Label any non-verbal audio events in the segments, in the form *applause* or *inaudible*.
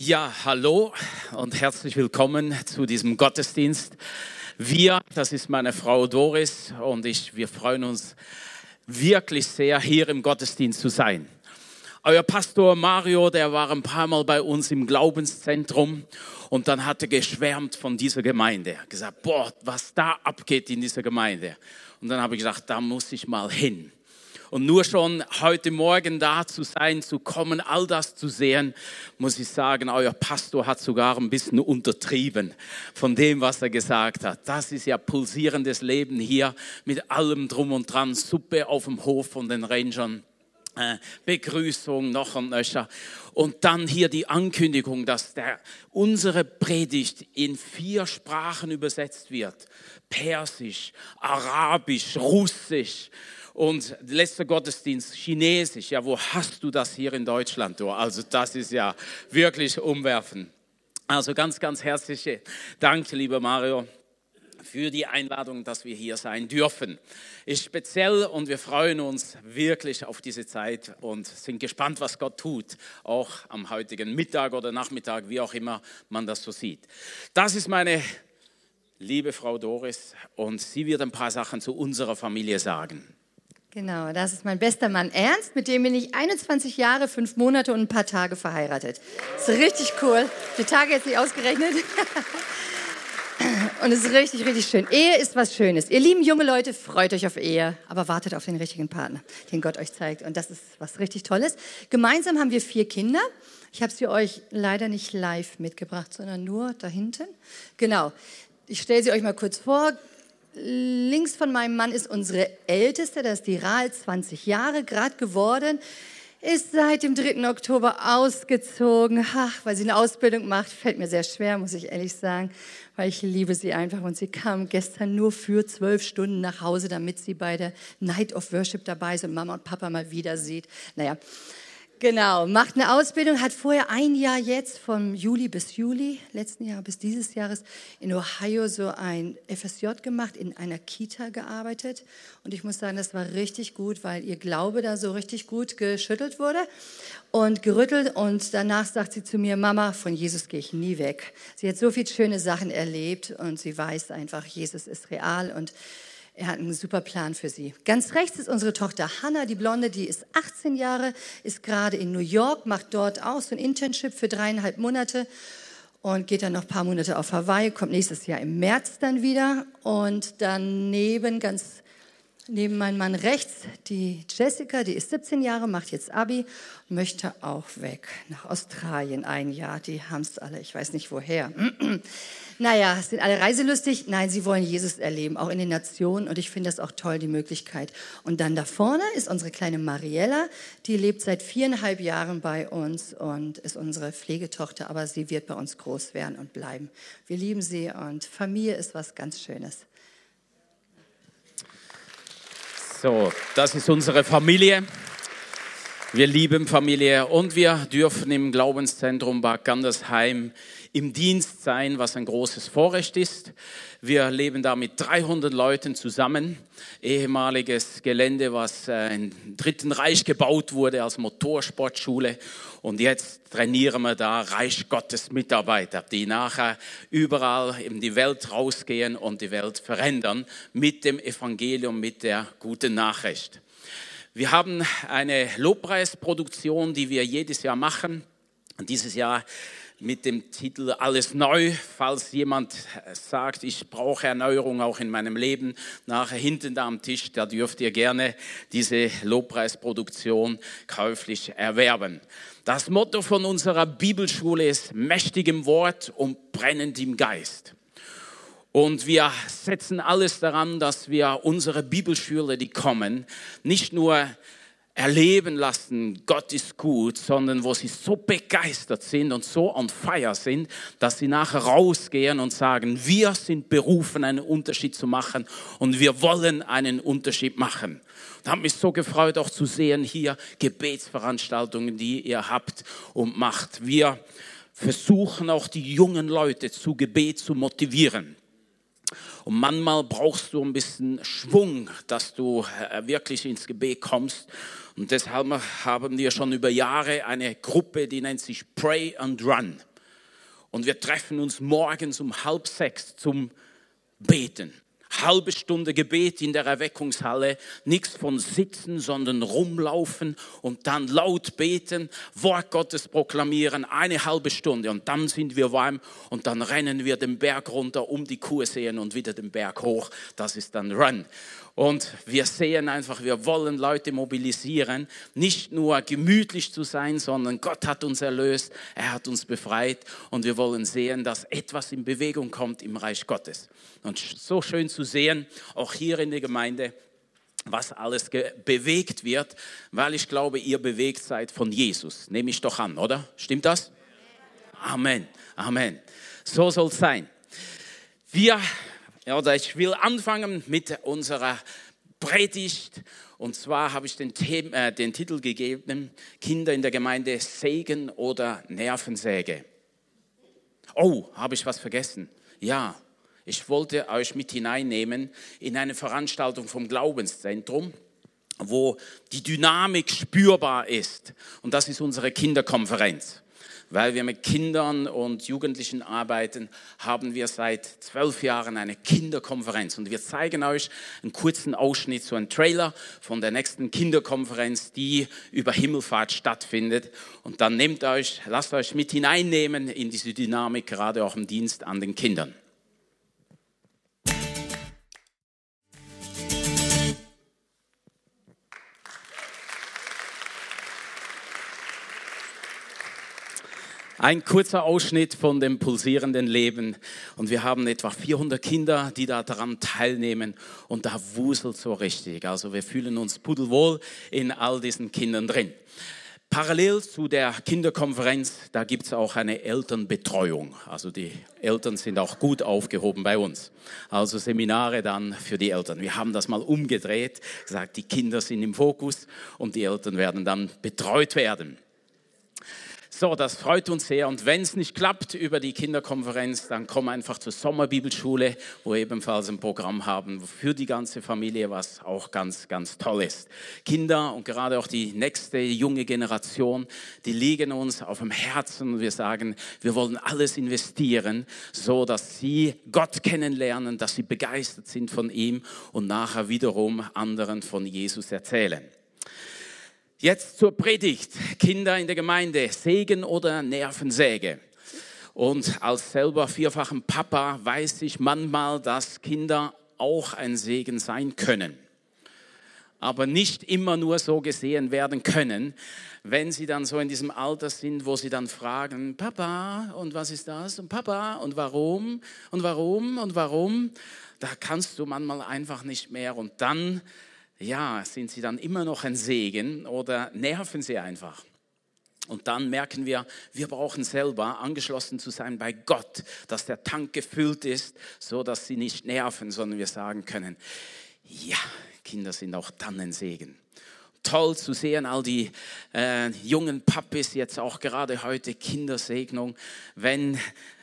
Ja, hallo und herzlich willkommen zu diesem Gottesdienst. Wir, das ist meine Frau Doris und ich, wir freuen uns wirklich sehr, hier im Gottesdienst zu sein. Euer Pastor Mario, der war ein paar Mal bei uns im Glaubenszentrum und dann hat er geschwärmt von dieser Gemeinde. Gesagt, boah, was da abgeht in dieser Gemeinde. Und dann habe ich gesagt, da muss ich mal hin. Und nur schon heute Morgen da zu sein, zu kommen, all das zu sehen, muss ich sagen, euer Pastor hat sogar ein bisschen untertrieben von dem, was er gesagt hat. Das ist ja pulsierendes Leben hier mit allem drum und dran, Suppe auf dem Hof von den Rangern. Äh, Begrüßung noch und nöcher. Und dann hier die Ankündigung, dass der, unsere Predigt in vier Sprachen übersetzt wird. Persisch, Arabisch, Russisch, und letzter Gottesdienst Chinesisch. Ja, wo hast du das hier in Deutschland? Du? Also das ist ja wirklich umwerfen. Also ganz, ganz herzliche Dank, lieber Mario für die Einladung, dass wir hier sein dürfen. Ist speziell und wir freuen uns wirklich auf diese Zeit und sind gespannt, was Gott tut, auch am heutigen Mittag oder Nachmittag, wie auch immer man das so sieht. Das ist meine liebe Frau Doris und sie wird ein paar Sachen zu unserer Familie sagen. Genau, das ist mein bester Mann Ernst, mit dem bin ich 21 Jahre, fünf Monate und ein paar Tage verheiratet. Das ist richtig cool. Die Tage jetzt nicht ausgerechnet. *laughs* Und es ist richtig, richtig schön. Ehe ist was Schönes. Ihr lieben junge Leute, freut euch auf Ehe, aber wartet auf den richtigen Partner, den Gott euch zeigt. Und das ist was richtig Tolles. Gemeinsam haben wir vier Kinder. Ich habe sie euch leider nicht live mitgebracht, sondern nur da hinten. Genau. Ich stelle sie euch mal kurz vor. Links von meinem Mann ist unsere Älteste, das ist die Rahl, 20 Jahre gerade geworden, ist seit dem 3. Oktober ausgezogen, Ach, weil sie eine Ausbildung macht. Fällt mir sehr schwer, muss ich ehrlich sagen, weil ich liebe sie einfach. Und sie kam gestern nur für zwölf Stunden nach Hause, damit sie bei der Night of Worship dabei ist und Mama und Papa mal wieder sieht. Naja, Genau, macht eine Ausbildung, hat vorher ein Jahr jetzt vom Juli bis Juli, letzten Jahr bis dieses Jahres in Ohio so ein FSJ gemacht, in einer Kita gearbeitet. Und ich muss sagen, das war richtig gut, weil ihr Glaube da so richtig gut geschüttelt wurde und gerüttelt. Und danach sagt sie zu mir, Mama, von Jesus gehe ich nie weg. Sie hat so viele schöne Sachen erlebt und sie weiß einfach, Jesus ist real und er hat einen super Plan für sie. Ganz rechts ist unsere Tochter Hannah, die Blonde, die ist 18 Jahre, ist gerade in New York, macht dort auch so ein Internship für dreieinhalb Monate und geht dann noch ein paar Monate auf Hawaii, kommt nächstes Jahr im März dann wieder. Und daneben, ganz neben meinem Mann rechts, die Jessica, die ist 17 Jahre, macht jetzt Abi möchte auch weg nach Australien ein Jahr. Die haben es alle, ich weiß nicht woher. *clears throat* Naja, sind alle reiselustig? Nein, sie wollen Jesus erleben, auch in den Nationen. Und ich finde das auch toll, die Möglichkeit. Und dann da vorne ist unsere kleine Mariella, die lebt seit viereinhalb Jahren bei uns und ist unsere Pflegetochter, aber sie wird bei uns groß werden und bleiben. Wir lieben sie und Familie ist was ganz Schönes. So, das ist unsere Familie. Wir lieben Familie und wir dürfen im Glaubenszentrum Bad Gandersheim im Dienst sein, was ein großes Vorrecht ist. Wir leben da mit 300 Leuten zusammen. Ehemaliges Gelände, was äh, im Dritten Reich gebaut wurde als Motorsportschule. Und jetzt trainieren wir da Reich Gottes Mitarbeiter, die nachher überall in die Welt rausgehen und die Welt verändern mit dem Evangelium, mit der guten Nachricht. Wir haben eine Lobpreisproduktion, die wir jedes Jahr machen. Und dieses Jahr mit dem Titel Alles neu. Falls jemand sagt, ich brauche Erneuerung auch in meinem Leben, nachher hinten da am Tisch, da dürft ihr gerne diese Lobpreisproduktion käuflich erwerben. Das Motto von unserer Bibelschule ist mächtig im Wort und brennend im Geist. Und wir setzen alles daran, dass wir unsere Bibelschüler, die kommen, nicht nur erleben lassen, Gott ist gut, sondern wo sie so begeistert sind und so on fire sind, dass sie nachher rausgehen und sagen, wir sind berufen, einen Unterschied zu machen und wir wollen einen Unterschied machen. Und habe mich so gefreut, auch zu sehen hier Gebetsveranstaltungen, die ihr habt und macht. Wir versuchen auch die jungen Leute zu Gebet zu motivieren. Und manchmal brauchst du ein bisschen Schwung, dass du äh, wirklich ins Gebet kommst. Und deshalb haben wir schon über Jahre eine Gruppe, die nennt sich Pray and Run. Und wir treffen uns morgens um halb sechs zum Beten halbe Stunde Gebet in der Erweckungshalle, nichts von sitzen, sondern rumlaufen und dann laut beten, Wort Gottes proklamieren, eine halbe Stunde und dann sind wir warm und dann rennen wir den Berg runter, um die Kuh sehen und wieder den Berg hoch. Das ist dann Run. Und wir sehen einfach, wir wollen Leute mobilisieren, nicht nur gemütlich zu sein, sondern Gott hat uns erlöst, er hat uns befreit und wir wollen sehen, dass etwas in Bewegung kommt im Reich Gottes. Und so schön zu sehen, auch hier in der Gemeinde, was alles bewegt wird, weil ich glaube, ihr bewegt seid von Jesus. Nehme ich doch an, oder? Stimmt das? Amen. Amen. So soll es sein. Wir oder ich will anfangen mit unserer Predigt. Und zwar habe ich den, Thema, äh, den Titel gegeben, Kinder in der Gemeinde Segen oder Nervensäge. Oh, habe ich was vergessen? Ja, ich wollte euch mit hineinnehmen in eine Veranstaltung vom Glaubenszentrum, wo die Dynamik spürbar ist. Und das ist unsere Kinderkonferenz weil wir mit Kindern und Jugendlichen arbeiten, haben wir seit zwölf Jahren eine Kinderkonferenz. Und wir zeigen euch einen kurzen Ausschnitt, so einen Trailer von der nächsten Kinderkonferenz, die über Himmelfahrt stattfindet. Und dann nehmt euch, lasst euch mit hineinnehmen in diese Dynamik, gerade auch im Dienst an den Kindern. Ein kurzer Ausschnitt von dem pulsierenden Leben. Und wir haben etwa 400 Kinder, die da daran teilnehmen. Und da wuselt so richtig. Also wir fühlen uns pudelwohl in all diesen Kindern drin. Parallel zu der Kinderkonferenz, da gibt es auch eine Elternbetreuung. Also die Eltern sind auch gut aufgehoben bei uns. Also Seminare dann für die Eltern. Wir haben das mal umgedreht, gesagt, die Kinder sind im Fokus und die Eltern werden dann betreut werden. So, das freut uns sehr. Und wenn es nicht klappt über die Kinderkonferenz, dann komm einfach zur Sommerbibelschule, wo wir ebenfalls ein Programm haben für die ganze Familie, was auch ganz, ganz toll ist. Kinder und gerade auch die nächste junge Generation, die liegen uns auf dem Herzen und wir sagen, wir wollen alles investieren, so dass sie Gott kennenlernen, dass sie begeistert sind von ihm und nachher wiederum anderen von Jesus erzählen. Jetzt zur Predigt. Kinder in der Gemeinde, Segen oder Nervensäge. Und als selber vierfachen Papa weiß ich manchmal, dass Kinder auch ein Segen sein können. Aber nicht immer nur so gesehen werden können, wenn sie dann so in diesem Alter sind, wo sie dann fragen, Papa, und was ist das? Und Papa, und warum? Und warum? Und warum? Da kannst du manchmal einfach nicht mehr. Und dann ja, sind sie dann immer noch ein Segen oder nerven sie einfach? Und dann merken wir, wir brauchen selber angeschlossen zu sein bei Gott, dass der Tank gefüllt ist, so dass sie nicht nerven, sondern wir sagen können, ja, Kinder sind auch dann ein Segen. Toll zu sehen, all die äh, jungen Pappis, jetzt auch gerade heute Kindersegnung, wenn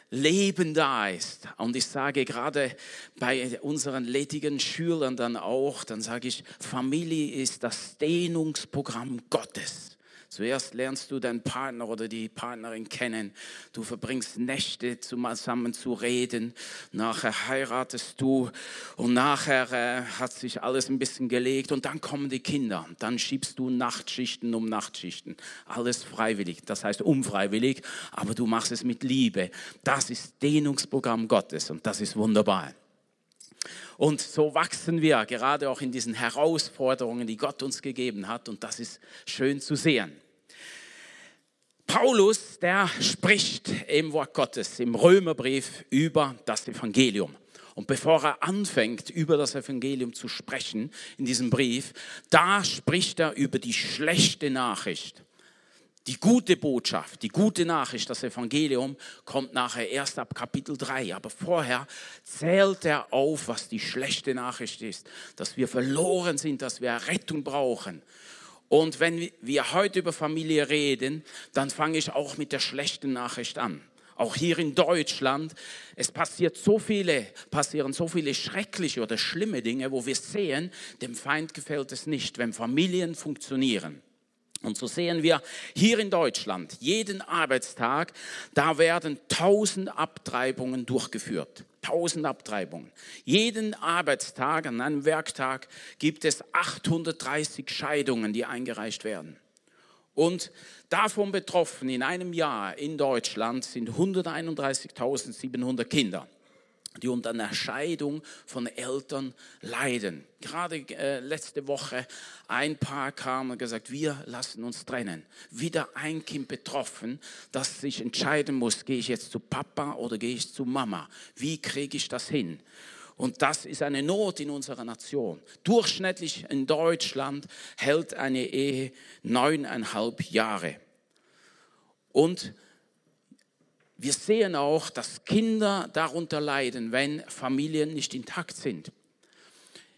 Leben da ist. Und ich sage gerade bei unseren ledigen Schülern dann auch, dann sage ich, Familie ist das Dehnungsprogramm Gottes. Zuerst lernst du deinen Partner oder die Partnerin kennen. Du verbringst Nächte zusammen zu reden. Nachher heiratest du und nachher äh, hat sich alles ein bisschen gelegt und dann kommen die Kinder. Dann schiebst du Nachtschichten um Nachtschichten. Alles freiwillig, das heißt unfreiwillig, aber du machst es mit Liebe. Das ist Dehnungsprogramm Gottes und das ist wunderbar. Und so wachsen wir gerade auch in diesen Herausforderungen, die Gott uns gegeben hat. Und das ist schön zu sehen. Paulus, der spricht im Wort Gottes, im Römerbrief über das Evangelium. Und bevor er anfängt, über das Evangelium zu sprechen in diesem Brief, da spricht er über die schlechte Nachricht. Die gute Botschaft, die gute Nachricht, das Evangelium kommt nachher erst ab Kapitel 3. Aber vorher zählt er auf, was die schlechte Nachricht ist, dass wir verloren sind, dass wir Rettung brauchen. Und wenn wir heute über Familie reden, dann fange ich auch mit der schlechten Nachricht an. auch hier in Deutschland. Es passiert so viele, passieren so viele schreckliche oder schlimme Dinge, wo wir sehen, dem Feind gefällt es nicht, wenn Familien funktionieren. Und so sehen wir hier in Deutschland jeden Arbeitstag, da werden tausend Abtreibungen durchgeführt. Tausend Abtreibungen. Jeden Arbeitstag, an einem Werktag, gibt es 830 Scheidungen, die eingereicht werden. Und davon betroffen in einem Jahr in Deutschland sind 131.700 Kinder die unter einer Scheidung von Eltern leiden. Gerade äh, letzte Woche ein Paar kam und gesagt, wir lassen uns trennen. Wieder ein Kind betroffen, das sich entscheiden muss, gehe ich jetzt zu Papa oder gehe ich zu Mama? Wie kriege ich das hin? Und das ist eine Not in unserer Nation. Durchschnittlich in Deutschland hält eine Ehe neuneinhalb Jahre. Und wir sehen auch, dass Kinder darunter leiden, wenn Familien nicht intakt sind.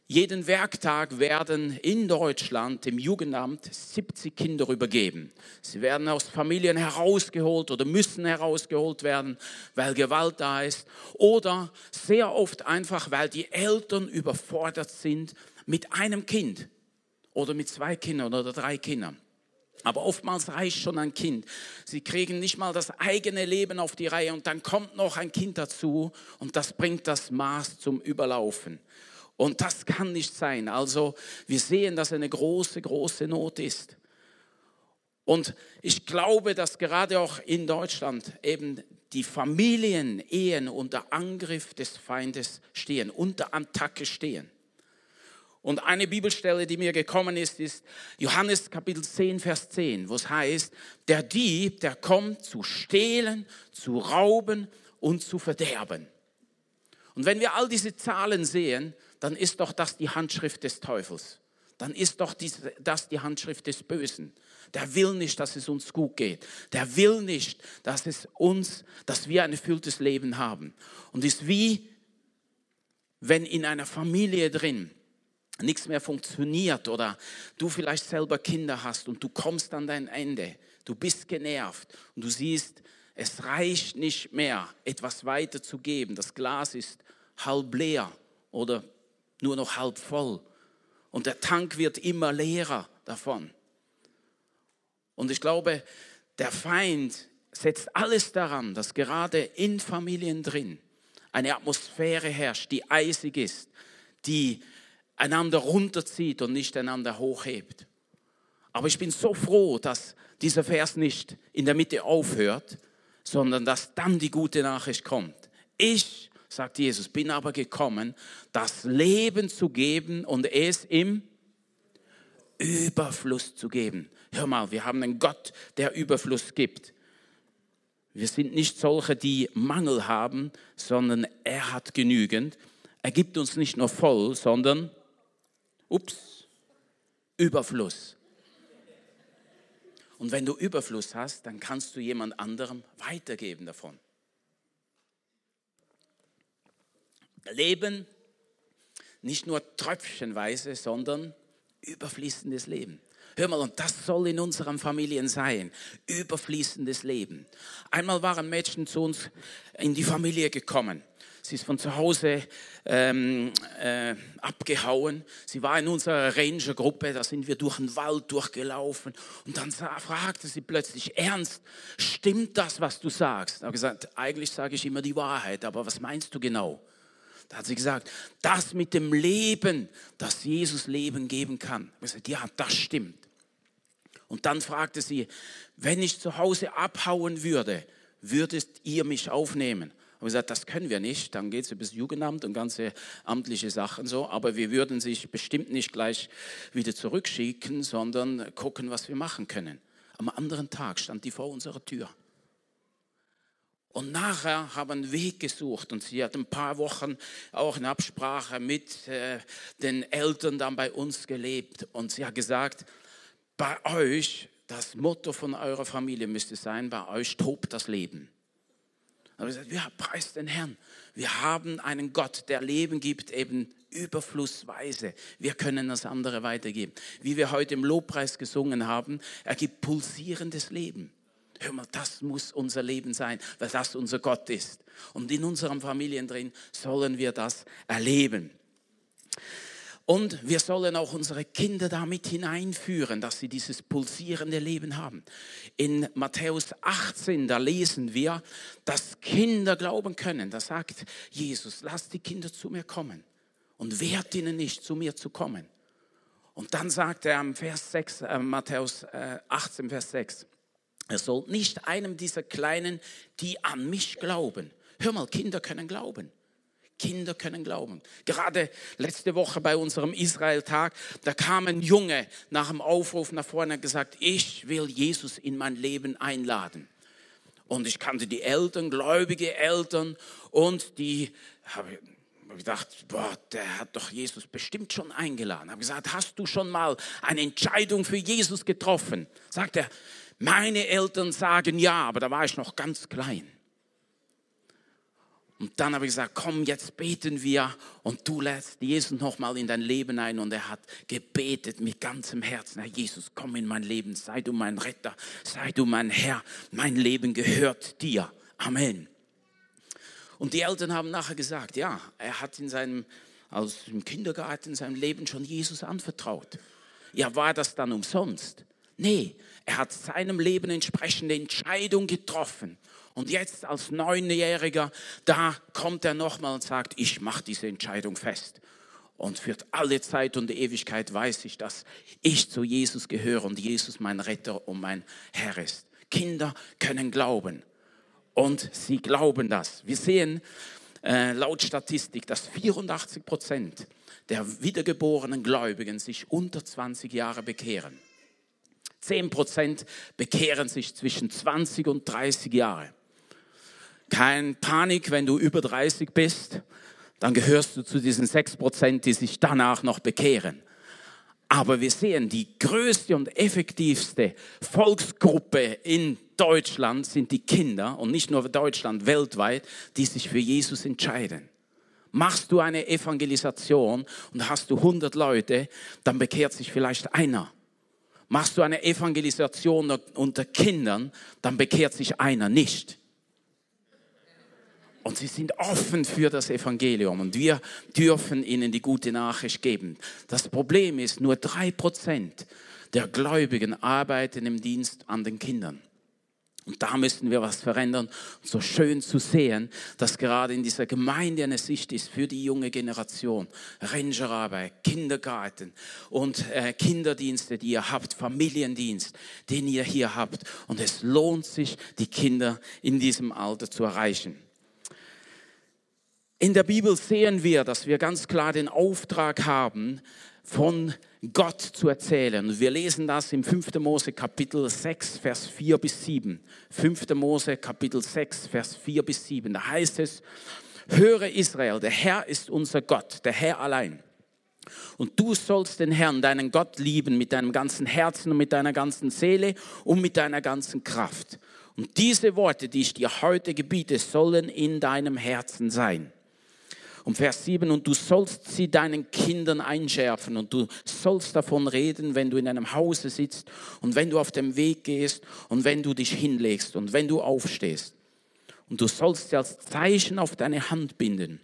Jeden Werktag werden in Deutschland im Jugendamt 70 Kinder übergeben. Sie werden aus Familien herausgeholt oder müssen herausgeholt werden, weil Gewalt da ist. Oder sehr oft einfach, weil die Eltern überfordert sind mit einem Kind oder mit zwei Kindern oder drei Kindern. Aber oftmals reicht schon ein Kind. Sie kriegen nicht mal das eigene Leben auf die Reihe und dann kommt noch ein Kind dazu und das bringt das Maß zum Überlaufen. Und das kann nicht sein. Also wir sehen, dass eine große, große Not ist. Und ich glaube, dass gerade auch in Deutschland eben die Familien, Ehen unter Angriff des Feindes stehen, unter Attacke stehen. Und eine Bibelstelle, die mir gekommen ist, ist Johannes Kapitel 10, Vers 10, wo es heißt, der Dieb, der kommt zu stehlen, zu rauben und zu verderben. Und wenn wir all diese Zahlen sehen, dann ist doch das die Handschrift des Teufels. Dann ist doch das die Handschrift des Bösen. Der will nicht, dass es uns gut geht. Der will nicht, dass es uns, dass wir ein erfülltes Leben haben. Und ist wie, wenn in einer Familie drin nichts mehr funktioniert oder du vielleicht selber Kinder hast und du kommst an dein Ende, du bist genervt und du siehst, es reicht nicht mehr, etwas weiterzugeben. Das Glas ist halb leer oder nur noch halb voll und der Tank wird immer leerer davon. Und ich glaube, der Feind setzt alles daran, dass gerade in Familien drin eine Atmosphäre herrscht, die eisig ist, die einander runterzieht und nicht einander hochhebt. Aber ich bin so froh, dass dieser Vers nicht in der Mitte aufhört, sondern dass dann die gute Nachricht kommt. Ich, sagt Jesus, bin aber gekommen, das Leben zu geben und es im Überfluss zu geben. Hör mal, wir haben einen Gott, der Überfluss gibt. Wir sind nicht solche, die Mangel haben, sondern er hat genügend. Er gibt uns nicht nur voll, sondern Ups, Überfluss. Und wenn du Überfluss hast, dann kannst du jemand anderem weitergeben davon. Leben nicht nur tröpfchenweise, sondern überfließendes Leben. Hör mal, und das soll in unseren Familien sein. Überfließendes Leben. Einmal war ein Mädchen zu uns in die Familie gekommen. Sie ist von zu Hause ähm, äh, abgehauen. Sie war in unserer Ranger-Gruppe, da sind wir durch den Wald durchgelaufen. Und dann fragte sie plötzlich, Ernst, stimmt das, was du sagst? Ich habe gesagt, eigentlich sage ich immer die Wahrheit, aber was meinst du genau? Da hat sie gesagt, das mit dem Leben, dass Jesus Leben geben kann. Ich habe gesagt, ja, das stimmt. Und dann fragte sie, wenn ich zu Hause abhauen würde, würdest ihr mich aufnehmen? Haben gesagt, das können wir nicht. Dann geht es über das Jugendamt und ganze amtliche Sachen so. Aber wir würden sich bestimmt nicht gleich wieder zurückschicken, sondern gucken, was wir machen können. Am anderen Tag stand die vor unserer Tür. Und nachher haben wir einen Weg gesucht und sie hat ein paar Wochen auch in Absprache mit äh, den Eltern dann bei uns gelebt. Und sie hat gesagt, bei euch, das Motto von eurer Familie müsste sein, bei euch tobt das Leben habe ich gesagt, wir preisen den Herrn. Wir haben einen Gott, der Leben gibt, eben überflussweise. Wir können das andere weitergeben. Wie wir heute im Lobpreis gesungen haben, er gibt pulsierendes Leben. Hör mal, das muss unser Leben sein, weil das unser Gott ist. Und in unseren Familien drin sollen wir das erleben. Und wir sollen auch unsere Kinder damit hineinführen, dass sie dieses pulsierende Leben haben. In Matthäus 18, da lesen wir, dass Kinder glauben können. Da sagt Jesus, lasst die Kinder zu mir kommen und wehrt ihnen nicht, zu mir zu kommen. Und dann sagt er am Vers 6, äh, Matthäus äh, 18, Vers 6, er soll nicht einem dieser Kleinen, die an mich glauben. Hör mal, Kinder können glauben. Kinder können glauben. Gerade letzte Woche bei unserem Israel-Tag, da kam ein Junge nach dem Aufruf nach vorne und gesagt, ich will Jesus in mein Leben einladen. Und ich kannte die Eltern, gläubige Eltern und die habe gedacht, boah, der hat doch Jesus bestimmt schon eingeladen. Habe gesagt, hast du schon mal eine Entscheidung für Jesus getroffen? Sagt er, meine Eltern sagen ja, aber da war ich noch ganz klein. Und dann habe ich gesagt, komm, jetzt beten wir und du lässt Jesus nochmal in dein Leben ein. Und er hat gebetet mit ganzem Herzen, Herr Jesus, komm in mein Leben, sei du mein Retter, sei du mein Herr, mein Leben gehört dir. Amen. Und die Eltern haben nachher gesagt, ja, er hat in seinem, als im Kindergarten in seinem Leben schon Jesus anvertraut. Ja, war das dann umsonst? Nee, er hat seinem Leben entsprechende Entscheidung getroffen. Und jetzt als Neunjähriger, da kommt er nochmal und sagt, ich mache diese Entscheidung fest. Und für alle Zeit und Ewigkeit weiß ich, dass ich zu Jesus gehöre und Jesus mein Retter und mein Herr ist. Kinder können glauben und sie glauben das. Wir sehen äh, laut Statistik, dass 84 Prozent der wiedergeborenen Gläubigen sich unter 20 Jahre bekehren. 10 Prozent bekehren sich zwischen 20 und 30 Jahre. Kein Panik, wenn du über 30 bist, dann gehörst du zu diesen 6 Prozent, die sich danach noch bekehren. Aber wir sehen, die größte und effektivste Volksgruppe in Deutschland sind die Kinder und nicht nur Deutschland, weltweit, die sich für Jesus entscheiden. Machst du eine Evangelisation und hast du 100 Leute, dann bekehrt sich vielleicht einer. Machst du eine Evangelisation unter Kindern, dann bekehrt sich einer nicht. Und sie sind offen für das Evangelium und wir dürfen ihnen die gute Nachricht geben. Das Problem ist, nur drei Prozent der Gläubigen arbeiten im Dienst an den Kindern. Und da müssen wir was verändern. So schön zu sehen, dass gerade in dieser Gemeinde eine Sicht ist für die junge Generation. Rangerarbeit, Kindergarten und äh, Kinderdienste, die ihr habt, Familiendienst, den ihr hier habt. Und es lohnt sich, die Kinder in diesem Alter zu erreichen. In der Bibel sehen wir, dass wir ganz klar den Auftrag haben, von Gott zu erzählen. Wir lesen das im 5. Mose Kapitel 6, Vers 4 bis 7. 5. Mose Kapitel 6, Vers 4 bis 7. Da heißt es, höre Israel, der Herr ist unser Gott, der Herr allein. Und du sollst den Herrn, deinen Gott, lieben mit deinem ganzen Herzen und mit deiner ganzen Seele und mit deiner ganzen Kraft. Und diese Worte, die ich dir heute gebiete, sollen in deinem Herzen sein. Und Vers 7, und du sollst sie deinen Kindern einschärfen und du sollst davon reden, wenn du in einem Hause sitzt und wenn du auf dem Weg gehst und wenn du dich hinlegst und wenn du aufstehst. Und du sollst sie als Zeichen auf deine Hand binden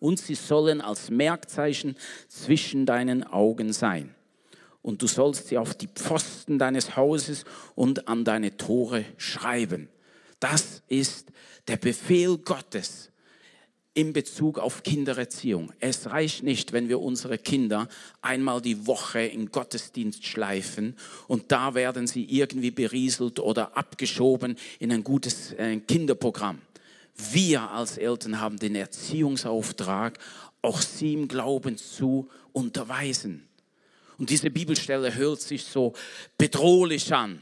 und sie sollen als Merkzeichen zwischen deinen Augen sein. Und du sollst sie auf die Pfosten deines Hauses und an deine Tore schreiben. Das ist der Befehl Gottes in Bezug auf Kindererziehung. Es reicht nicht, wenn wir unsere Kinder einmal die Woche in Gottesdienst schleifen und da werden sie irgendwie berieselt oder abgeschoben in ein gutes äh, Kinderprogramm. Wir als Eltern haben den Erziehungsauftrag, auch sie im Glauben zu unterweisen. Und diese Bibelstelle hört sich so bedrohlich an.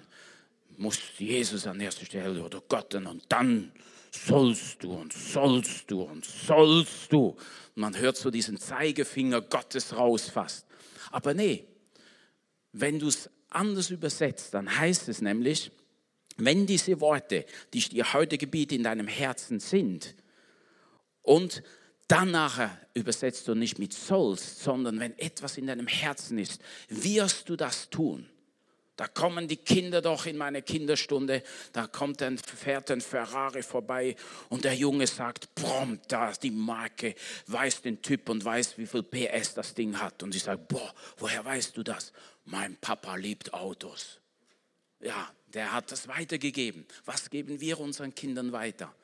Muss Jesus an erster Stelle oder Gott und dann sollst du und sollst du und sollst du. Und man hört so diesen Zeigefinger Gottes raus fast. Aber nee, wenn du es anders übersetzt, dann heißt es nämlich, wenn diese Worte, die ich dir heute gebiete, in deinem Herzen sind und dann nachher übersetzt du nicht mit sollst, sondern wenn etwas in deinem Herzen ist, wirst du das tun. Da kommen die Kinder doch in meine Kinderstunde, da kommt ein, fährt ein Ferrari vorbei und der Junge sagt, prompt, da ist die Marke, weiß den Typ und weiß, wie viel PS das Ding hat. Und ich sage, boah, woher weißt du das? Mein Papa liebt Autos. Ja, der hat das weitergegeben. Was geben wir unseren Kindern weiter?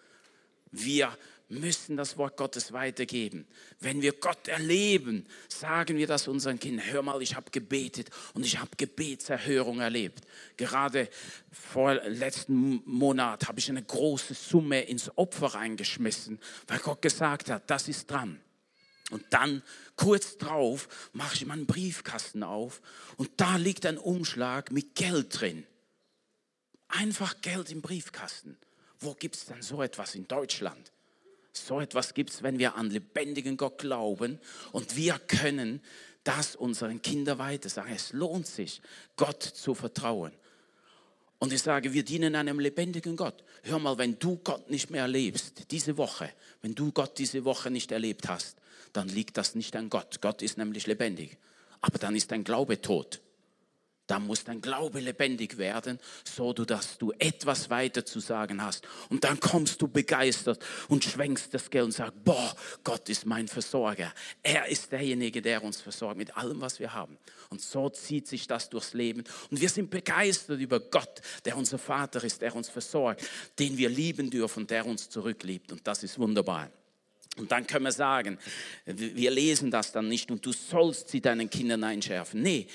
Wir müssen das Wort Gottes weitergeben. Wenn wir Gott erleben, sagen wir das unseren Kindern. Hör mal, ich habe gebetet und ich habe Gebetserhörung erlebt. Gerade vor letzten Monat habe ich eine große Summe ins Opfer reingeschmissen, weil Gott gesagt hat, das ist dran. Und dann kurz drauf mache ich meinen Briefkasten auf und da liegt ein Umschlag mit Geld drin. Einfach Geld im Briefkasten. Wo gibt es denn so etwas in Deutschland? So etwas gibt es, wenn wir an lebendigen Gott glauben und wir können das unseren Kindern weiter sagen. Es lohnt sich, Gott zu vertrauen. Und ich sage, wir dienen einem lebendigen Gott. Hör mal, wenn du Gott nicht mehr erlebst, diese Woche, wenn du Gott diese Woche nicht erlebt hast, dann liegt das nicht an Gott. Gott ist nämlich lebendig. Aber dann ist dein Glaube tot. Da muss dein Glaube lebendig werden, so dass du etwas weiter zu sagen hast. Und dann kommst du begeistert und schwenkst das Geld und sagst, boah, Gott ist mein Versorger. Er ist derjenige, der uns versorgt mit allem, was wir haben. Und so zieht sich das durchs Leben. Und wir sind begeistert über Gott, der unser Vater ist, der uns versorgt, den wir lieben dürfen, der uns zurückliebt. Und das ist wunderbar. Und dann können wir sagen, wir lesen das dann nicht und du sollst sie deinen Kindern einschärfen. Nee,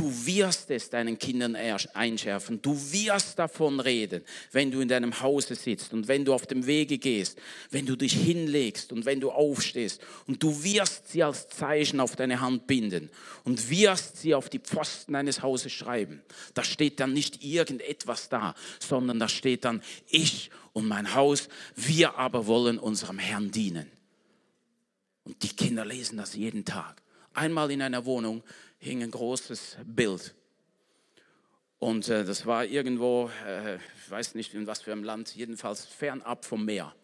Du wirst es deinen Kindern einschärfen. Du wirst davon reden, wenn du in deinem Hause sitzt und wenn du auf dem Wege gehst, wenn du dich hinlegst und wenn du aufstehst. Und du wirst sie als Zeichen auf deine Hand binden und wirst sie auf die Pfosten deines Hauses schreiben. Da steht dann nicht irgendetwas da, sondern da steht dann, ich und mein Haus, wir aber wollen unserem Herrn dienen. Und die Kinder lesen das jeden Tag. Einmal in einer Wohnung hing ein großes Bild. Und äh, das war irgendwo, äh, ich weiß nicht in was für einem Land, jedenfalls fernab vom Meer.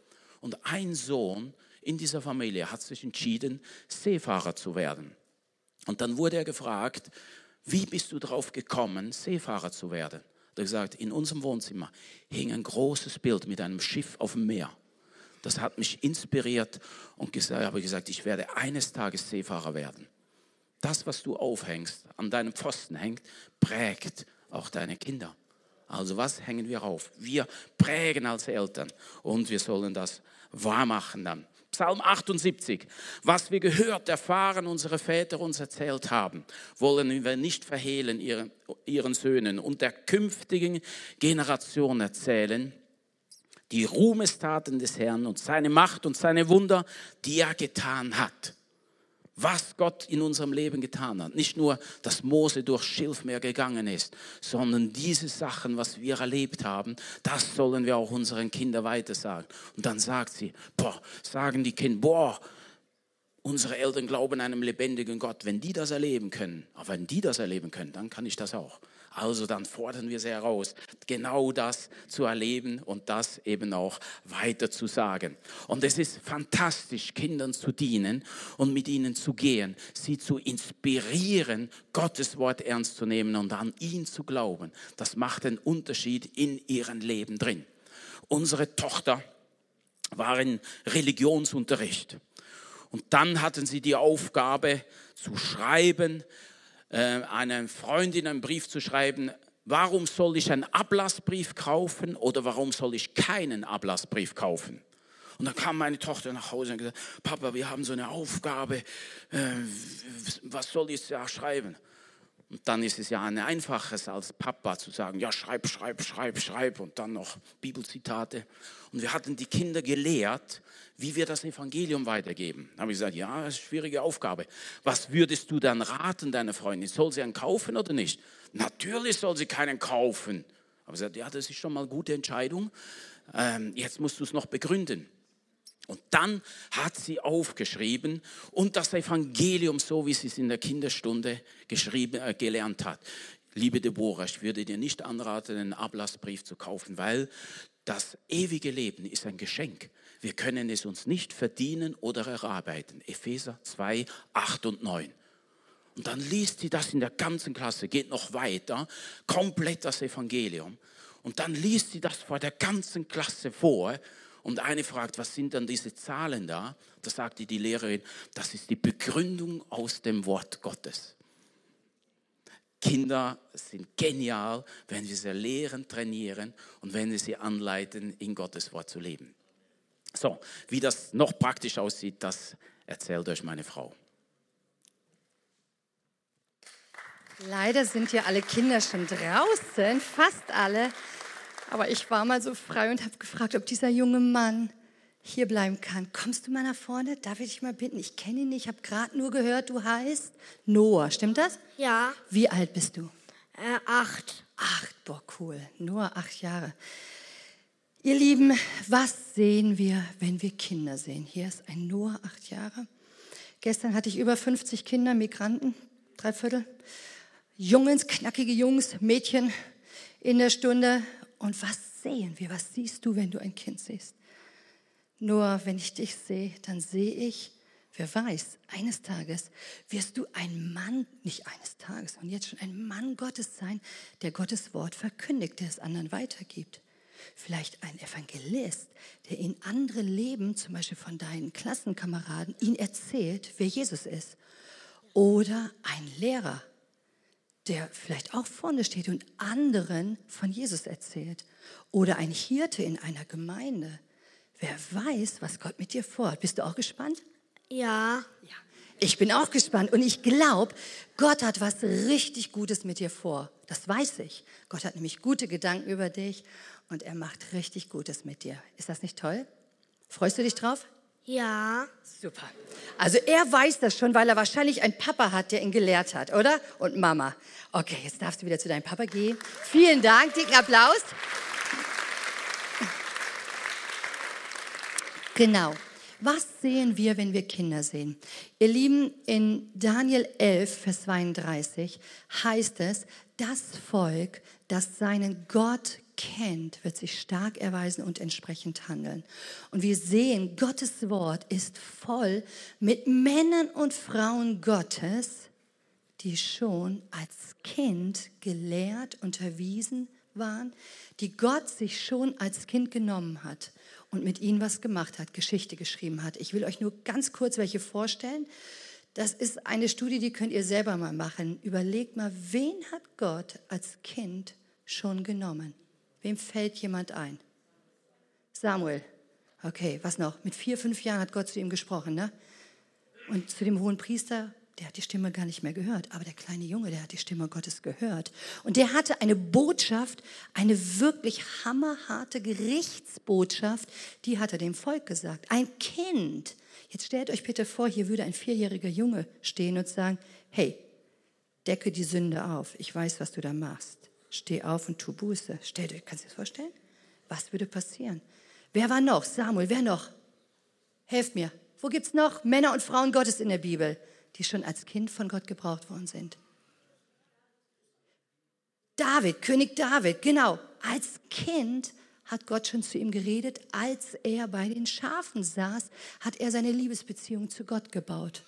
Und ein Sohn in dieser Familie hat sich entschieden, Seefahrer zu werden. Und dann wurde er gefragt, wie bist du darauf gekommen, Seefahrer zu werden? Er hat gesagt, in unserem Wohnzimmer hing ein großes Bild mit einem Schiff auf dem Meer. Das hat mich inspiriert und ich habe gesagt, ich werde eines Tages Seefahrer werden das, was du aufhängst, an deinem Pfosten hängt, prägt auch deine Kinder. Also was hängen wir auf? Wir prägen als Eltern und wir sollen das wahrmachen dann. Psalm 78. Was wir gehört, erfahren, unsere Väter uns erzählt haben, wollen wir nicht verhehlen ihren, ihren Söhnen und der künftigen Generation erzählen, die Ruhmestaten des Herrn und seine Macht und seine Wunder, die er getan hat was Gott in unserem Leben getan hat. Nicht nur, dass Mose durch Schilfmeer gegangen ist, sondern diese Sachen, was wir erlebt haben, das sollen wir auch unseren Kindern weitersagen. Und dann sagt sie, boah, sagen die Kinder, boah, unsere Eltern glauben einem lebendigen Gott. Wenn die das erleben können, aber wenn die das erleben können, dann kann ich das auch. Also dann fordern wir sie heraus, genau das zu erleben und das eben auch weiter zu sagen. Und es ist fantastisch, Kindern zu dienen und mit ihnen zu gehen, sie zu inspirieren, Gottes Wort ernst zu nehmen und an ihn zu glauben. Das macht einen Unterschied in ihrem Leben drin. Unsere Tochter war in Religionsunterricht. Und dann hatten sie die Aufgabe zu schreiben, einer Freundin einen Brief zu schreiben, warum soll ich einen Ablassbrief kaufen oder warum soll ich keinen Ablassbrief kaufen? Und dann kam meine Tochter nach Hause und gesagt, Papa, wir haben so eine Aufgabe, äh, was soll ich da schreiben? Und dann ist es ja ein einfaches als Papa zu sagen, ja, schreib, schreib, schreib, schreib und dann noch Bibelzitate. Und wir hatten die Kinder gelehrt, wie wir das Evangelium weitergeben. Da habe ich gesagt, ja, das ist eine schwierige Aufgabe. Was würdest du dann raten, deiner Freundin? Soll sie einen kaufen oder nicht? Natürlich soll sie keinen kaufen. Aber ich gesagt, ja, das ist schon mal eine gute Entscheidung. Ähm, jetzt musst du es noch begründen. Und dann hat sie aufgeschrieben und das Evangelium, so wie sie es in der Kinderstunde geschrieben, äh, gelernt hat. Liebe Deborah, ich würde dir nicht anraten, einen Ablassbrief zu kaufen, weil das ewige Leben ist ein Geschenk. Wir können es uns nicht verdienen oder erarbeiten. Epheser 2, 8 und 9. Und dann liest sie das in der ganzen Klasse, geht noch weiter, komplett das Evangelium. Und dann liest sie das vor der ganzen Klasse vor. Und eine fragt, was sind dann diese Zahlen da? Da sagte die Lehrerin, das ist die Begründung aus dem Wort Gottes. Kinder sind genial, wenn wir sie lehren, trainieren und wenn wir sie anleiten, in Gottes Wort zu leben. So, wie das noch praktisch aussieht, das erzählt euch meine Frau. Leider sind ja alle Kinder schon draußen, fast alle. Aber ich war mal so frei und habe gefragt, ob dieser junge Mann hier bleiben kann. Kommst du mal nach vorne? Darf ich dich mal bitten? Ich kenne ihn nicht. Ich habe gerade nur gehört, du heißt Noah. Stimmt das? Ja. Wie alt bist du? Äh, acht. Acht. Boah, cool. Nur acht Jahre. Ihr Lieben, was sehen wir, wenn wir Kinder sehen? Hier ist ein Noah, acht Jahre. Gestern hatte ich über 50 Kinder, Migranten, drei Viertel. Jungs, knackige Jungs, Mädchen in der Stunde. Und was sehen wir? Was siehst du, wenn du ein Kind siehst? Nur wenn ich dich sehe, dann sehe ich, wer weiß, eines Tages wirst du ein Mann, nicht eines Tages, und jetzt schon ein Mann Gottes sein, der Gottes Wort verkündigt, der es anderen weitergibt. Vielleicht ein Evangelist, der in andere Leben, zum Beispiel von deinen Klassenkameraden, ihn erzählt, wer Jesus ist. Oder ein Lehrer, der vielleicht auch vorne steht und anderen von Jesus erzählt. Oder ein Hirte in einer Gemeinde, Wer weiß, was Gott mit dir vorhat. Bist du auch gespannt? Ja. Ja. Ich bin auch gespannt und ich glaube, Gott hat was richtig Gutes mit dir vor. Das weiß ich. Gott hat nämlich gute Gedanken über dich und er macht richtig Gutes mit dir. Ist das nicht toll? Freust du dich drauf? Ja. Super. Also er weiß das schon, weil er wahrscheinlich einen Papa hat, der ihn gelehrt hat, oder? Und Mama. Okay, jetzt darfst du wieder zu deinem Papa gehen. Vielen Dank, dicken Applaus. Genau. Was sehen wir, wenn wir Kinder sehen? Ihr Lieben, in Daniel 11, Vers 32 heißt es, das Volk, das seinen Gott kennt, wird sich stark erweisen und entsprechend handeln. Und wir sehen, Gottes Wort ist voll mit Männern und Frauen Gottes, die schon als Kind gelehrt, unterwiesen waren, die Gott sich schon als Kind genommen hat und mit ihnen was gemacht hat, Geschichte geschrieben hat. Ich will euch nur ganz kurz welche vorstellen. Das ist eine Studie, die könnt ihr selber mal machen. Überlegt mal, wen hat Gott als Kind schon genommen? Wem fällt jemand ein? Samuel. Okay, was noch? Mit vier, fünf Jahren hat Gott zu ihm gesprochen, ne? Und zu dem hohen Priester der hat die Stimme gar nicht mehr gehört. Aber der kleine Junge, der hat die Stimme Gottes gehört. Und der hatte eine Botschaft, eine wirklich hammerharte Gerichtsbotschaft, die hat er dem Volk gesagt. Ein Kind. Jetzt stellt euch bitte vor, hier würde ein vierjähriger Junge stehen und sagen, hey, decke die Sünde auf. Ich weiß, was du da machst. Steh auf und tu Buße. Stellt euch, kannst du dir das vorstellen? Was würde passieren? Wer war noch? Samuel, wer noch? Helft mir. Wo gibt's noch Männer und Frauen Gottes in der Bibel? die schon als Kind von Gott gebraucht worden sind. David, König David, genau, als Kind hat Gott schon zu ihm geredet, als er bei den Schafen saß, hat er seine Liebesbeziehung zu Gott gebaut,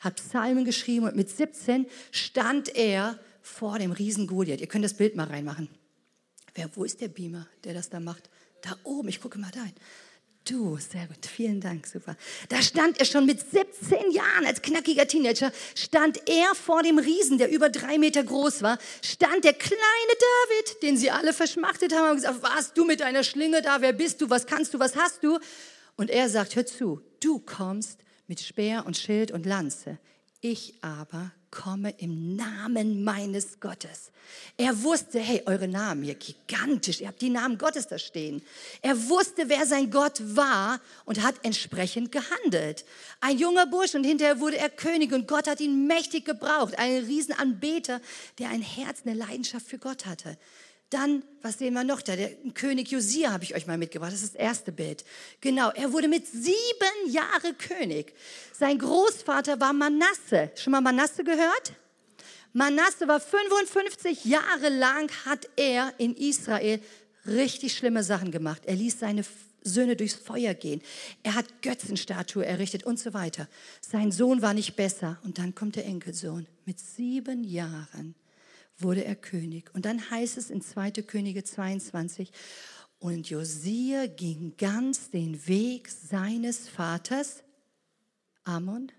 hat Psalmen geschrieben und mit 17 stand er vor dem Riesen Goliath. Ihr könnt das Bild mal reinmachen. Wer, wo ist der Beamer, der das da macht? Da oben, ich gucke mal da hin. Du, sehr gut, vielen Dank, super. Da stand er schon mit 17 Jahren, als knackiger Teenager, stand er vor dem Riesen, der über drei Meter groß war, stand der kleine David, den sie alle verschmachtet haben und gesagt, warst du mit deiner Schlinge da, wer bist du, was kannst du, was hast du? Und er sagt, hör zu, du kommst mit Speer und Schild und Lanze, ich aber komme im Namen meines Gottes. Er wusste, hey, eure Namen hier gigantisch, ihr habt die Namen Gottes da stehen. Er wusste, wer sein Gott war und hat entsprechend gehandelt. Ein junger Bursch und hinterher wurde er König und Gott hat ihn mächtig gebraucht. Ein Riesenanbeter, der ein Herz, eine Leidenschaft für Gott hatte. Dann, was sehen wir noch da? Der König Josia habe ich euch mal mitgebracht. Das ist das erste Bild. Genau, er wurde mit sieben Jahren König. Sein Großvater war Manasse. Schon mal Manasse gehört? Manasse war 55 Jahre lang, hat er in Israel richtig schlimme Sachen gemacht. Er ließ seine Söhne durchs Feuer gehen. Er hat Götzenstatue errichtet und so weiter. Sein Sohn war nicht besser. Und dann kommt der Enkelsohn. Mit sieben Jahren wurde er König. Und dann heißt es in 2. Könige 22, und Josia ging ganz den Weg seines Vaters, Amon,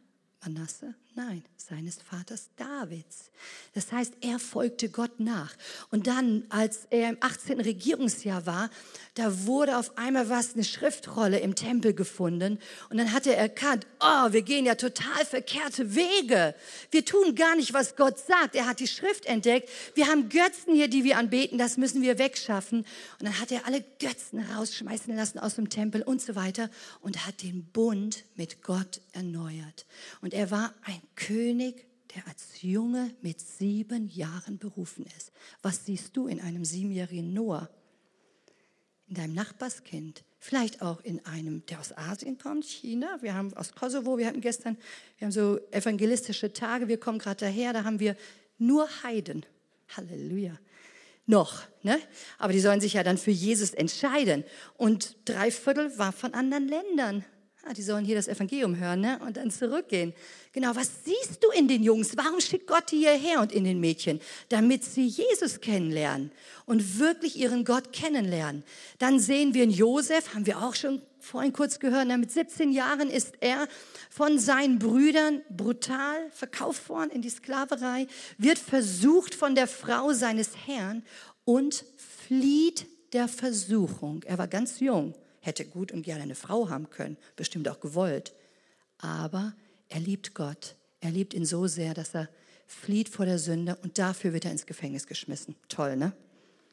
Manasse, Nein, seines Vaters Davids. Das heißt, er folgte Gott nach. Und dann, als er im 18. Regierungsjahr war, da wurde auf einmal was, eine Schriftrolle im Tempel gefunden. Und dann hat er erkannt, oh, wir gehen ja total verkehrte Wege. Wir tun gar nicht, was Gott sagt. Er hat die Schrift entdeckt. Wir haben Götzen hier, die wir anbeten. Das müssen wir wegschaffen. Und dann hat er alle Götzen rausschmeißen lassen aus dem Tempel und so weiter und hat den Bund mit Gott erneuert. Und er war ein König, der als Junge mit sieben Jahren berufen ist. Was siehst du in einem siebenjährigen Noah? In deinem Nachbarskind? Vielleicht auch in einem, der aus Asien kommt, China. Wir haben aus Kosovo, wir hatten gestern, wir haben so evangelistische Tage, wir kommen gerade daher, da haben wir nur Heiden. Halleluja. Noch, ne? Aber die sollen sich ja dann für Jesus entscheiden. Und drei Viertel war von anderen Ländern. Ah, die sollen hier das Evangelium hören ne? und dann zurückgehen. Genau, was siehst du in den Jungs? Warum schickt Gott die hierher und in den Mädchen? Damit sie Jesus kennenlernen und wirklich ihren Gott kennenlernen. Dann sehen wir in Josef, haben wir auch schon vorhin kurz gehört, mit 17 Jahren ist er von seinen Brüdern brutal verkauft worden in die Sklaverei, wird versucht von der Frau seines Herrn und flieht der Versuchung. Er war ganz jung hätte gut und gerne eine Frau haben können, bestimmt auch gewollt. Aber er liebt Gott. Er liebt ihn so sehr, dass er flieht vor der Sünde und dafür wird er ins Gefängnis geschmissen. Toll, ne?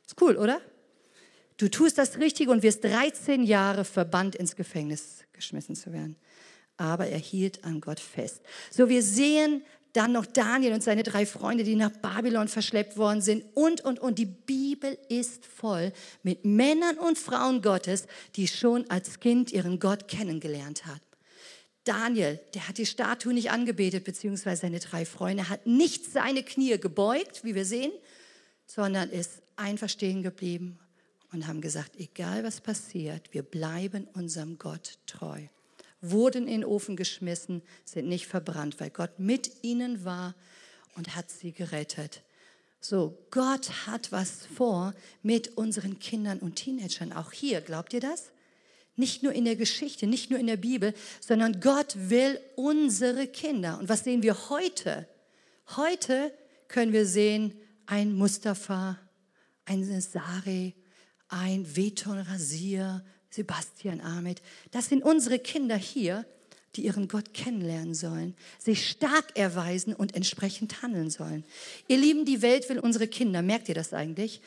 Ist cool, oder? Du tust das Richtige und wirst 13 Jahre verbannt ins Gefängnis geschmissen zu werden. Aber er hielt an Gott fest. So, wir sehen dann noch Daniel und seine drei Freunde, die nach Babylon verschleppt worden sind und, und, und. Die Bibel ist voll mit Männern und Frauen Gottes, die schon als Kind ihren Gott kennengelernt haben. Daniel, der hat die Statue nicht angebetet, beziehungsweise seine drei Freunde, hat nicht seine Knie gebeugt, wie wir sehen, sondern ist einfach stehen geblieben und haben gesagt, egal was passiert, wir bleiben unserem Gott treu wurden in den Ofen geschmissen, sind nicht verbrannt, weil Gott mit ihnen war und hat sie gerettet. So, Gott hat was vor mit unseren Kindern und Teenagern. Auch hier, glaubt ihr das? Nicht nur in der Geschichte, nicht nur in der Bibel, sondern Gott will unsere Kinder. Und was sehen wir heute? Heute können wir sehen, ein Mustafa, ein Sari, ein Veton Rasier, Sebastian Ahmed. Das sind unsere Kinder hier, die ihren Gott kennenlernen sollen, sich stark erweisen und entsprechend handeln sollen. Ihr Lieben, die Welt will unsere Kinder. Merkt ihr das eigentlich?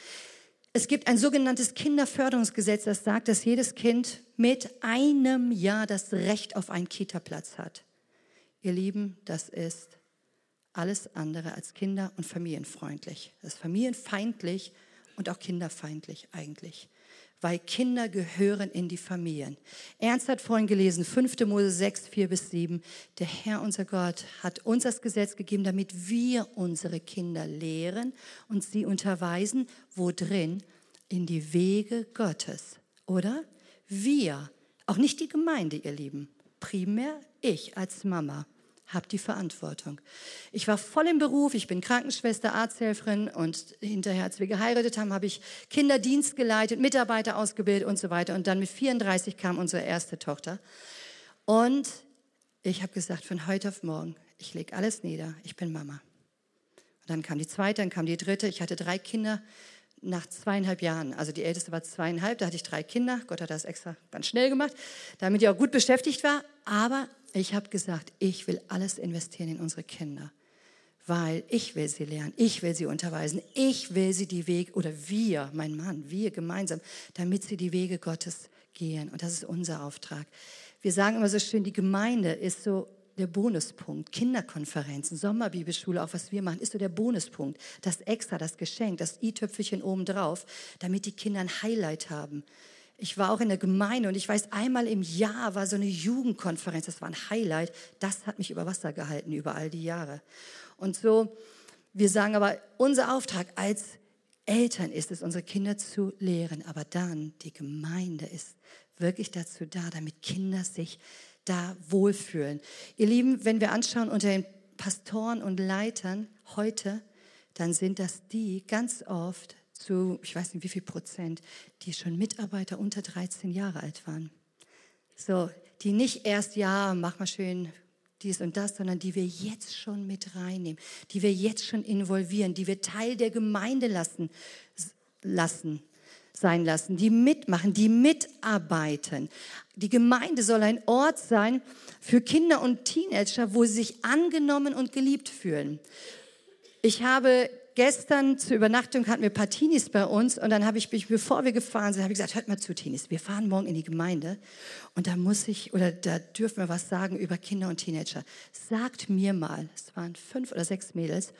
Es gibt ein sogenanntes Kinderförderungsgesetz, das sagt, dass jedes Kind mit einem Jahr das Recht auf einen Kita-Platz hat. Ihr Lieben, das ist alles andere als kinder- und familienfreundlich. Das ist familienfeindlich und auch kinderfeindlich eigentlich weil Kinder gehören in die Familien. Ernst hat vorhin gelesen, 5. Mose 6, 4 bis 7. Der Herr, unser Gott, hat uns das Gesetz gegeben, damit wir unsere Kinder lehren und sie unterweisen, wo drin? In die Wege Gottes. Oder? Wir, auch nicht die Gemeinde, ihr Lieben. Primär ich als Mama habe die Verantwortung. Ich war voll im Beruf, ich bin Krankenschwester, Arzthelferin und hinterher, als wir geheiratet haben, habe ich Kinderdienst geleitet, Mitarbeiter ausgebildet und so weiter. Und dann mit 34 kam unsere erste Tochter. Und ich habe gesagt, von heute auf morgen, ich lege alles nieder, ich bin Mama. Und dann kam die zweite, dann kam die dritte. Ich hatte drei Kinder nach zweieinhalb Jahren. Also die älteste war zweieinhalb, da hatte ich drei Kinder. Gott hat das extra ganz schnell gemacht, damit ich auch gut beschäftigt war. Aber ich habe gesagt, ich will alles investieren in unsere Kinder, weil ich will sie lernen, ich will sie unterweisen, ich will sie die Wege, oder wir, mein Mann, wir gemeinsam, damit sie die Wege Gottes gehen. Und das ist unser Auftrag. Wir sagen immer so schön, die Gemeinde ist so der Bonuspunkt. Kinderkonferenzen, Sommerbibelschule, auch was wir machen, ist so der Bonuspunkt. Das Extra, das Geschenk, das i-Töpfelchen obendrauf, damit die Kinder ein Highlight haben. Ich war auch in der Gemeinde und ich weiß, einmal im Jahr war so eine Jugendkonferenz, das war ein Highlight. Das hat mich über Wasser gehalten über all die Jahre. Und so, wir sagen aber, unser Auftrag als Eltern ist es, unsere Kinder zu lehren, aber dann die Gemeinde ist wirklich dazu da, damit Kinder sich da wohlfühlen. Ihr Lieben, wenn wir anschauen unter den Pastoren und Leitern heute, dann sind das die ganz oft zu, ich weiß nicht wie viel Prozent, die schon Mitarbeiter unter 13 Jahre alt waren. So, die nicht erst, ja, mach mal schön dies und das, sondern die wir jetzt schon mit reinnehmen, die wir jetzt schon involvieren, die wir Teil der Gemeinde lassen, lassen sein lassen, die mitmachen, die mitarbeiten. Die Gemeinde soll ein Ort sein für Kinder und Teenager, wo sie sich angenommen und geliebt fühlen. Ich habe gestern zur Übernachtung hatten wir ein paar Teenies bei uns und dann habe ich mich, bevor wir gefahren sind, habe ich gesagt, hört mal zu, Teenies, wir fahren morgen in die Gemeinde und da muss ich oder da dürfen wir was sagen über Kinder und Teenager. Sagt mir mal, es waren fünf oder sechs Mädels,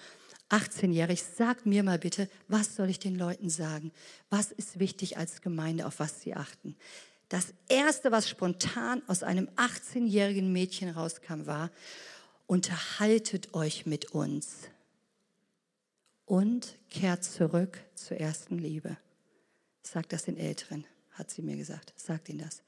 18-jährig, sagt mir mal bitte, was soll ich den Leuten sagen? Was ist wichtig als Gemeinde, auf was sie achten? Das erste, was spontan aus einem 18-jährigen Mädchen rauskam, war, unterhaltet euch mit uns und kehrt zurück zur ersten Liebe. Sagt das den Älteren, hat sie mir gesagt. Sagt ihnen das.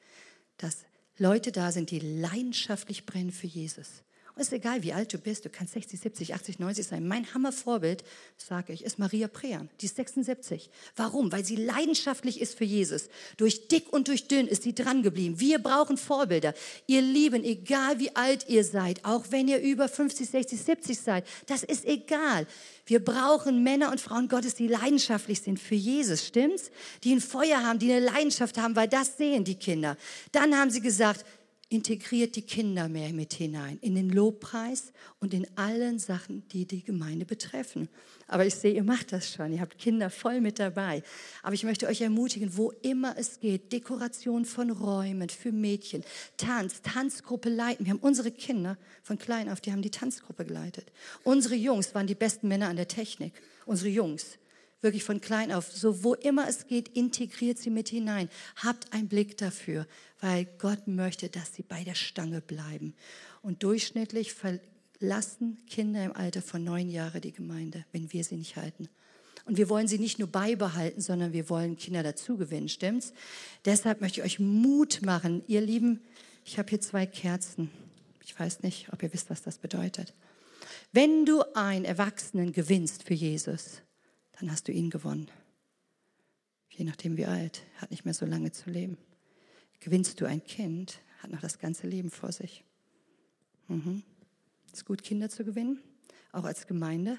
Dass Leute da sind, die leidenschaftlich brennen für Jesus. Ist egal, wie alt du bist, du kannst 60, 70, 80, 90 sein. Mein Hammervorbild, sage ich, ist Maria Prean. Die ist 76. Warum? Weil sie leidenschaftlich ist für Jesus. Durch dick und durch dünn ist sie dran geblieben. Wir brauchen Vorbilder. Ihr Lieben, egal wie alt ihr seid, auch wenn ihr über 50, 60, 70 seid, das ist egal. Wir brauchen Männer und Frauen Gottes, die leidenschaftlich sind für Jesus, stimmt's? Die ein Feuer haben, die eine Leidenschaft haben, weil das sehen die Kinder. Dann haben sie gesagt, integriert die Kinder mehr mit hinein, in den Lobpreis und in allen Sachen, die die Gemeinde betreffen. Aber ich sehe, ihr macht das schon, ihr habt Kinder voll mit dabei. Aber ich möchte euch ermutigen, wo immer es geht, Dekoration von Räumen für Mädchen, Tanz, Tanzgruppe leiten. Wir haben unsere Kinder von klein auf, die haben die Tanzgruppe geleitet. Unsere Jungs waren die besten Männer an der Technik, unsere Jungs wirklich von klein auf, so wo immer es geht, integriert sie mit hinein. Habt einen Blick dafür, weil Gott möchte, dass sie bei der Stange bleiben. Und durchschnittlich verlassen Kinder im Alter von neun Jahren die Gemeinde, wenn wir sie nicht halten. Und wir wollen sie nicht nur beibehalten, sondern wir wollen Kinder dazugewinnen, stimmt's? Deshalb möchte ich euch Mut machen. Ihr Lieben, ich habe hier zwei Kerzen. Ich weiß nicht, ob ihr wisst, was das bedeutet. Wenn du einen Erwachsenen gewinnst für Jesus, dann hast du ihn gewonnen. Je nachdem wie alt, hat nicht mehr so lange zu leben. Gewinnst du ein Kind, hat noch das ganze Leben vor sich. Mhm. Ist gut, Kinder zu gewinnen, auch als Gemeinde.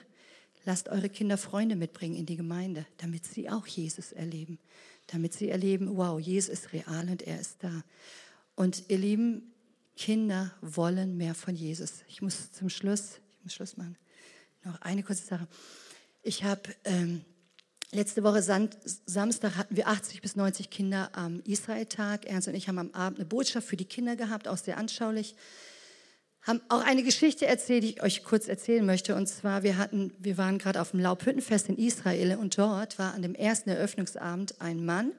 Lasst eure Kinder Freunde mitbringen in die Gemeinde, damit sie auch Jesus erleben. Damit sie erleben, wow, Jesus ist real und er ist da. Und ihr Lieben, Kinder wollen mehr von Jesus. Ich muss zum Schluss, ich muss Schluss machen, noch eine kurze Sache. Ich habe ähm, letzte Woche Sand, Samstag hatten wir 80 bis 90 Kinder am Israel-Tag. Ernst und ich haben am Abend eine Botschaft für die Kinder gehabt, auch sehr anschaulich. Haben auch eine Geschichte erzählt, die ich euch kurz erzählen möchte. Und zwar, wir hatten, wir waren gerade auf dem Laubhüttenfest in Israel und dort war an dem ersten Eröffnungsabend ein Mann,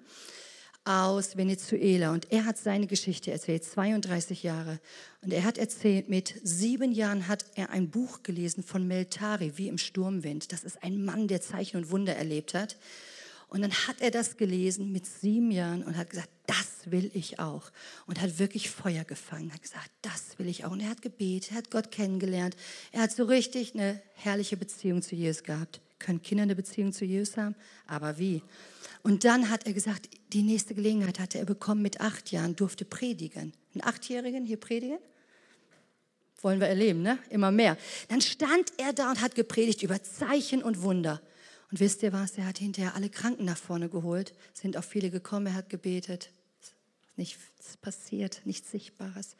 aus Venezuela und er hat seine Geschichte erzählt, 32 Jahre. Und er hat erzählt, mit sieben Jahren hat er ein Buch gelesen von Meltari, wie im Sturmwind. Das ist ein Mann, der Zeichen und Wunder erlebt hat. Und dann hat er das gelesen mit sieben Jahren und hat gesagt, das will ich auch. Und hat wirklich Feuer gefangen, hat gesagt, das will ich auch. Und er hat gebetet, er hat Gott kennengelernt. Er hat so richtig eine herrliche Beziehung zu Jesus gehabt. Können Kinder eine Beziehung zu Jesus haben? Aber wie? Und dann hat er gesagt, die nächste Gelegenheit hatte er bekommen mit acht Jahren, durfte predigen. Einen Achtjährigen hier predigen? Wollen wir erleben, ne? Immer mehr. Dann stand er da und hat gepredigt über Zeichen und Wunder. Und wisst ihr was? Er hat hinterher alle Kranken nach vorne geholt. Sind auch viele gekommen. Er hat gebetet. Nichts passiert, nichts Sichtbares.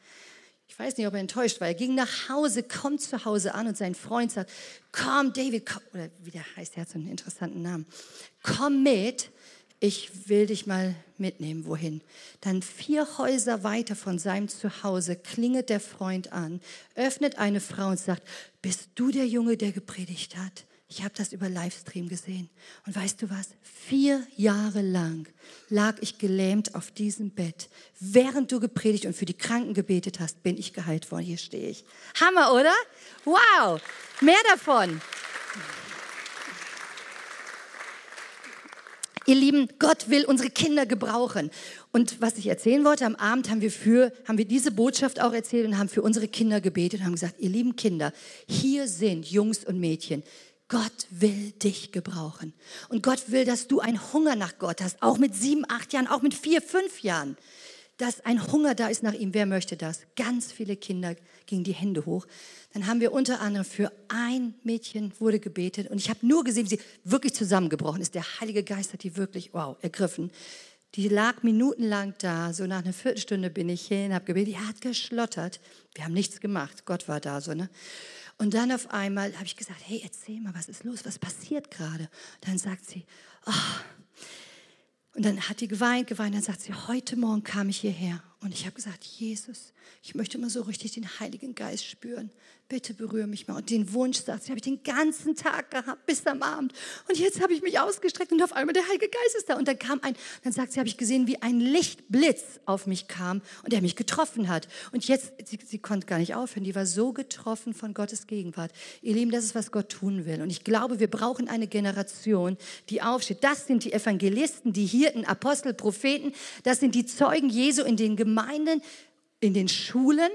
Ich weiß nicht, ob er enttäuscht war. Er ging nach Hause, kommt zu Hause an und sein Freund sagt, komm David, komm, oder wie der heißt, er hat so einen interessanten Namen. Komm mit, ich will dich mal mitnehmen, wohin. Dann vier Häuser weiter von seinem Zuhause klingelt der Freund an, öffnet eine Frau und sagt, bist du der Junge, der gepredigt hat? Ich habe das über Livestream gesehen. Und weißt du was? Vier Jahre lang lag ich gelähmt auf diesem Bett. Während du gepredigt und für die Kranken gebetet hast, bin ich geheilt worden. Hier stehe ich. Hammer, oder? Wow! Mehr davon. ihr Lieben, Gott will unsere Kinder gebrauchen. Und was ich erzählen wollte, am Abend haben wir für, haben wir diese Botschaft auch erzählt und haben für unsere Kinder gebetet und haben gesagt, ihr lieben Kinder, hier sind Jungs und Mädchen. Gott will dich gebrauchen. Und Gott will, dass du einen Hunger nach Gott hast, auch mit sieben, acht Jahren, auch mit vier, fünf Jahren. Dass ein Hunger da ist nach ihm. Wer möchte das? Ganz viele Kinder gingen die Hände hoch. Dann haben wir unter anderem für ein Mädchen wurde gebetet und ich habe nur gesehen, wie sie wirklich zusammengebrochen ist. Der Heilige Geist hat die wirklich, wow, ergriffen. Die lag minutenlang da, so nach einer Viertelstunde bin ich hin, habe gebetet, die hat geschlottert. Wir haben nichts gemacht, Gott war da so, ne? Und dann auf einmal habe ich gesagt, hey, erzähl mal, was ist los, was passiert gerade? Dann sagt sie, oh. und dann hat die geweint, geweint, dann sagt sie, heute Morgen kam ich hierher und ich habe gesagt, Jesus, ich möchte mal so richtig den Heiligen Geist spüren. Bitte berühre mich mal. Und den Wunsch, sagt sie, habe ich den ganzen Tag gehabt, bis am Abend. Und jetzt habe ich mich ausgestreckt und auf einmal der Heilige Geist ist da. Und dann kam ein, dann sagt sie, habe ich gesehen, wie ein Lichtblitz auf mich kam und der mich getroffen hat. Und jetzt, sie, sie konnte gar nicht aufhören, die war so getroffen von Gottes Gegenwart. Ihr Lieben, das ist, was Gott tun will. Und ich glaube, wir brauchen eine Generation, die aufsteht. Das sind die Evangelisten, die Hirten, Apostel, Propheten. Das sind die Zeugen Jesu in den Gemeinden Gemeinden, in den Schulen.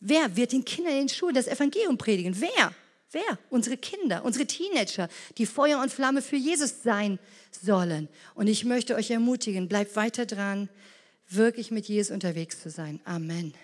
Wer wird den Kindern in den Schulen das Evangelium predigen? Wer? Wer? Unsere Kinder, unsere Teenager, die Feuer und Flamme für Jesus sein sollen. Und ich möchte euch ermutigen, bleibt weiter dran, wirklich mit Jesus unterwegs zu sein. Amen.